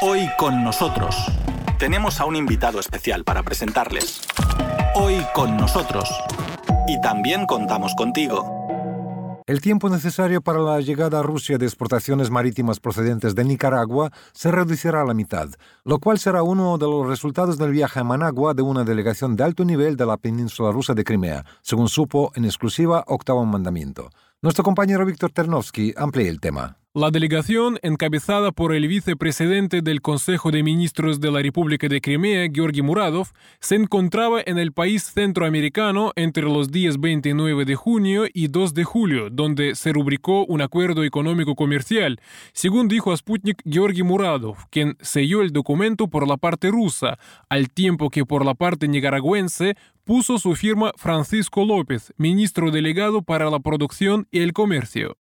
Hoy con nosotros tenemos a un invitado especial para presentarles. Hoy con nosotros. Y también contamos contigo. El tiempo necesario para la llegada a Rusia de exportaciones marítimas procedentes de Nicaragua se reducirá a la mitad, lo cual será uno de los resultados del viaje a Managua de una delegación de alto nivel de la península rusa de Crimea, según supo en exclusiva Octavo Mandamiento. Nuestro compañero Víctor Ternovsky amplía el tema. La delegación, encabezada por el vicepresidente del Consejo de Ministros de la República de Crimea, Georgi Muradov, se encontraba en el país centroamericano entre los días 29 de junio y 2 de julio, donde se rubricó un acuerdo económico comercial, según dijo a Sputnik Georgi Muradov, quien selló el documento por la parte rusa, al tiempo que por la parte nicaragüense puso su firma Francisco López, ministro delegado para la producción y el comercio.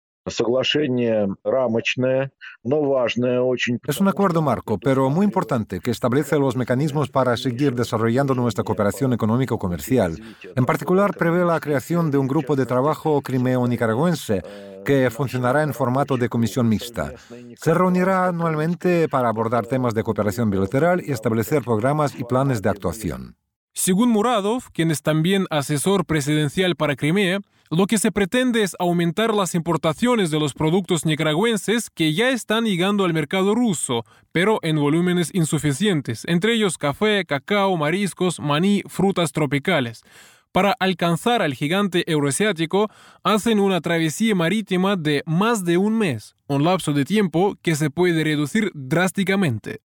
Es un acuerdo marco, pero muy importante, que establece los mecanismos para seguir desarrollando nuestra cooperación económico-comercial. En particular, prevé la creación de un grupo de trabajo crimeo-nicaragüense que funcionará en formato de comisión mixta. Se reunirá anualmente para abordar temas de cooperación bilateral y establecer programas y planes de actuación. Según Muradov, quien es también asesor presidencial para Crimea, lo que se pretende es aumentar las importaciones de los productos nicaragüenses que ya están llegando al mercado ruso, pero en volúmenes insuficientes, entre ellos café, cacao, mariscos, maní, frutas tropicales. Para alcanzar al gigante euroasiático, hacen una travesía marítima de más de un mes, un lapso de tiempo que se puede reducir drásticamente.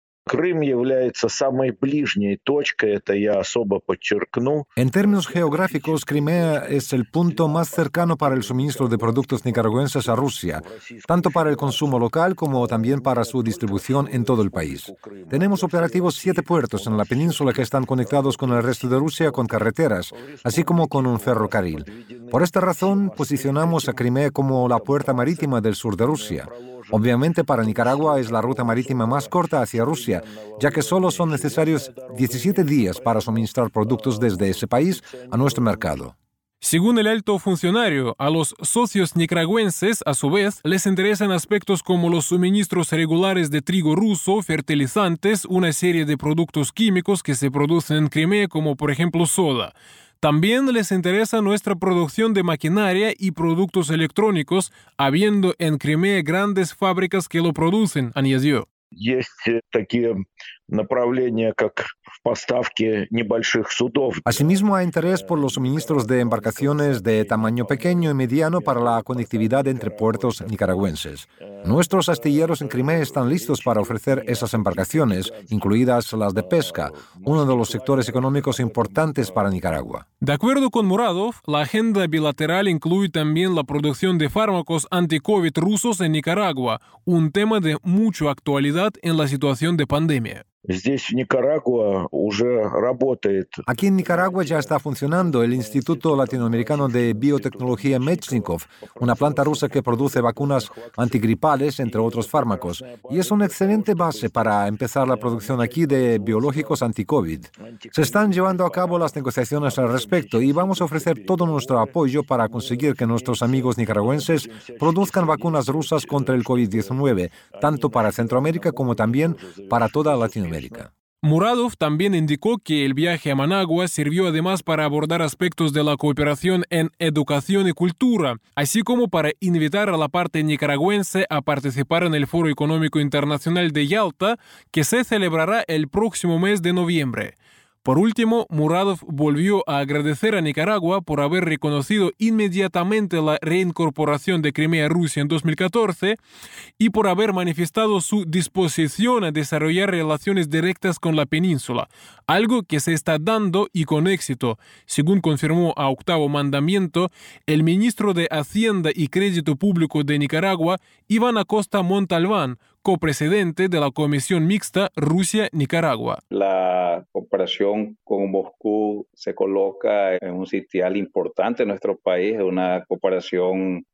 En términos geográficos, Crimea es el punto más cercano para el suministro de productos nicaragüenses a Rusia, tanto para el consumo local como también para su distribución en todo el país. Tenemos operativos siete puertos en la península que están conectados con el resto de Rusia con carreteras, así como con un ferrocarril. Por esta razón, posicionamos a Crimea como la puerta marítima del sur de Rusia. Obviamente para Nicaragua es la ruta marítima más corta hacia Rusia, ya que solo son necesarios 17 días para suministrar productos desde ese país a nuestro mercado. Según el alto funcionario, a los socios nicaragüenses, a su vez, les interesan aspectos como los suministros regulares de trigo ruso, fertilizantes, una serie de productos químicos que se producen en Crimea, como por ejemplo soda. También les interesa nuestra producción de maquinaria y productos electrónicos, habiendo en Crimea grandes fábricas que lo producen, añadió. Asimismo, hay interés por los suministros de embarcaciones de tamaño pequeño y mediano para la conectividad entre puertos nicaragüenses. Nuestros astilleros en Crimea están listos para ofrecer esas embarcaciones, incluidas las de pesca, uno de los sectores económicos importantes para Nicaragua. De acuerdo con Muradov, la agenda bilateral incluye también la producción de fármacos anti-COVID rusos en Nicaragua, un tema de mucha actualidad en la situación de pandemia. Aquí en Nicaragua ya está funcionando el Instituto Latinoamericano de Biotecnología Mechnikov, una planta rusa que produce vacunas antigripales, entre otros fármacos, y es una excelente base para empezar la producción aquí de biológicos anti-COVID. Se están llevando a cabo las negociaciones al respecto y vamos a ofrecer todo nuestro apoyo para conseguir que nuestros amigos nicaragüenses produzcan vacunas rusas contra el COVID-19, tanto para Centroamérica como también para toda Latinoamérica. Muradov también indicó que el viaje a Managua sirvió además para abordar aspectos de la cooperación en educación y cultura, así como para invitar a la parte nicaragüense a participar en el Foro Económico Internacional de Yalta, que se celebrará el próximo mes de noviembre. Por último, Muradov volvió a agradecer a Nicaragua por haber reconocido inmediatamente la reincorporación de Crimea a Rusia en 2014 y por haber manifestado su disposición a desarrollar relaciones directas con la península, algo que se está dando y con éxito, según confirmó a octavo mandamiento el ministro de Hacienda y Crédito Público de Nicaragua, Iván Acosta Montalbán, copresidente de la Comisión Mixta Rusia-Nicaragua. La cooperación con Moscú se coloca en un sitial importante en nuestro país, una cooperación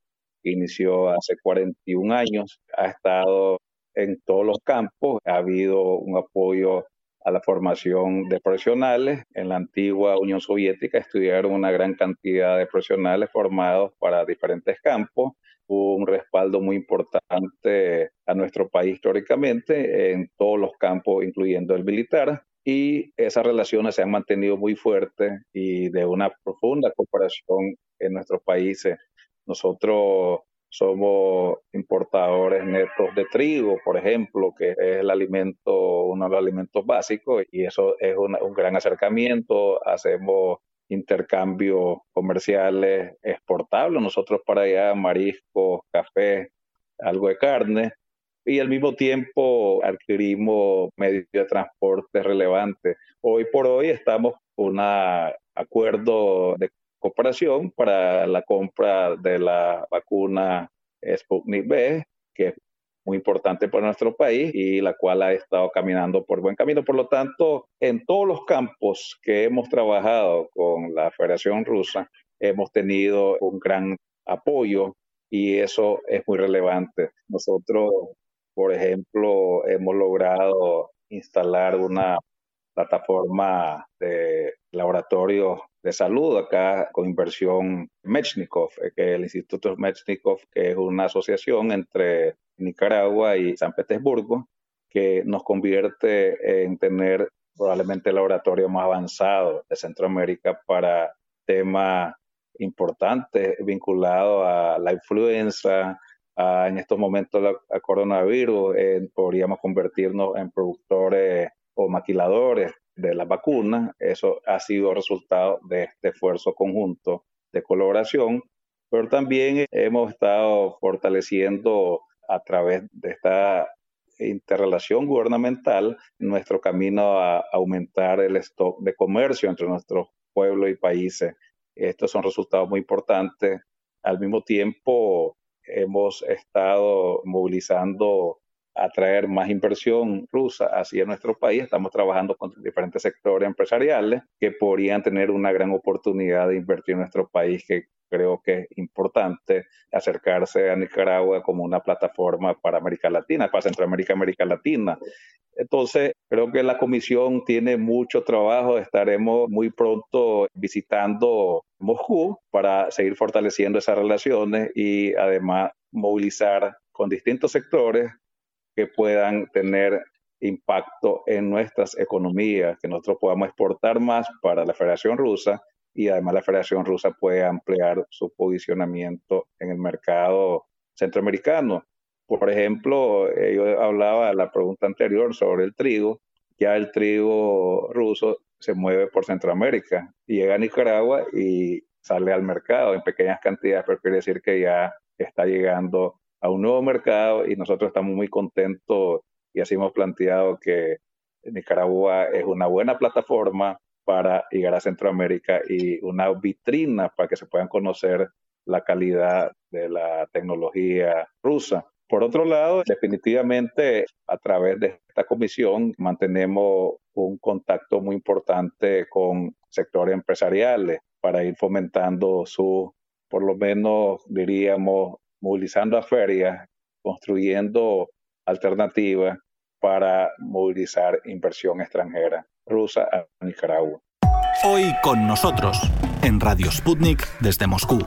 que inició hace 41 años, ha estado en todos los campos, ha habido un apoyo a la formación de profesionales. En la antigua Unión Soviética estudiaron una gran cantidad de profesionales formados para diferentes campos. Hubo un respaldo muy importante a nuestro país históricamente en todos los campos, incluyendo el militar. Y esas relaciones se han mantenido muy fuertes y de una profunda cooperación en nuestros países. Nosotros somos importadores netos de trigo, por ejemplo, que es el alimento, uno de los alimentos básicos, y eso es un gran acercamiento. Hacemos intercambios comerciales exportables, nosotros para allá mariscos, café, algo de carne, y al mismo tiempo adquirimos medios de transporte relevantes. Hoy por hoy estamos con un acuerdo de cooperación para la compra de la vacuna Sputnik B, que es muy importante para nuestro país y la cual ha estado caminando por buen camino. Por lo tanto, en todos los campos que hemos trabajado con la Federación Rusa, hemos tenido un gran apoyo y eso es muy relevante. Nosotros, por ejemplo, hemos logrado instalar una plataforma de laboratorio de salud acá con inversión Mechnikov, eh, que el Instituto Mechnikov, que es una asociación entre Nicaragua y San Petersburgo, que nos convierte en tener probablemente el laboratorio más avanzado de Centroamérica para temas importantes vinculados a la influenza, en estos momentos a coronavirus, podríamos convertirnos en productores o maquiladores de las vacunas. Eso ha sido resultado de este esfuerzo conjunto de colaboración, pero también hemos estado fortaleciendo a través de esta interrelación gubernamental nuestro camino a aumentar el stock de comercio entre nuestros pueblos y países. Estos son resultados muy importantes. Al mismo tiempo, hemos estado movilizando atraer más inversión rusa hacia nuestro país. Estamos trabajando con diferentes sectores empresariales que podrían tener una gran oportunidad de invertir en nuestro país, que creo que es importante acercarse a Nicaragua como una plataforma para América Latina, para Centroamérica, América Latina. Entonces, creo que la comisión tiene mucho trabajo. Estaremos muy pronto visitando Moscú para seguir fortaleciendo esas relaciones y además movilizar con distintos sectores que puedan tener impacto en nuestras economías, que nosotros podamos exportar más para la Federación Rusa y además la Federación Rusa puede ampliar su posicionamiento en el mercado centroamericano. Por ejemplo, eh, yo hablaba en la pregunta anterior sobre el trigo, ya el trigo ruso se mueve por Centroamérica, llega a Nicaragua y sale al mercado en pequeñas cantidades, pero quiere decir que ya está llegando a un nuevo mercado y nosotros estamos muy contentos y así hemos planteado que Nicaragua es una buena plataforma para llegar a Centroamérica y una vitrina para que se puedan conocer la calidad de la tecnología rusa. Por otro lado, definitivamente a través de esta comisión mantenemos un contacto muy importante con sectores empresariales para ir fomentando su, por lo menos diríamos, movilizando a ferias, construyendo alternativas para movilizar inversión extranjera rusa a Nicaragua. Hoy con nosotros, en Radio Sputnik desde Moscú.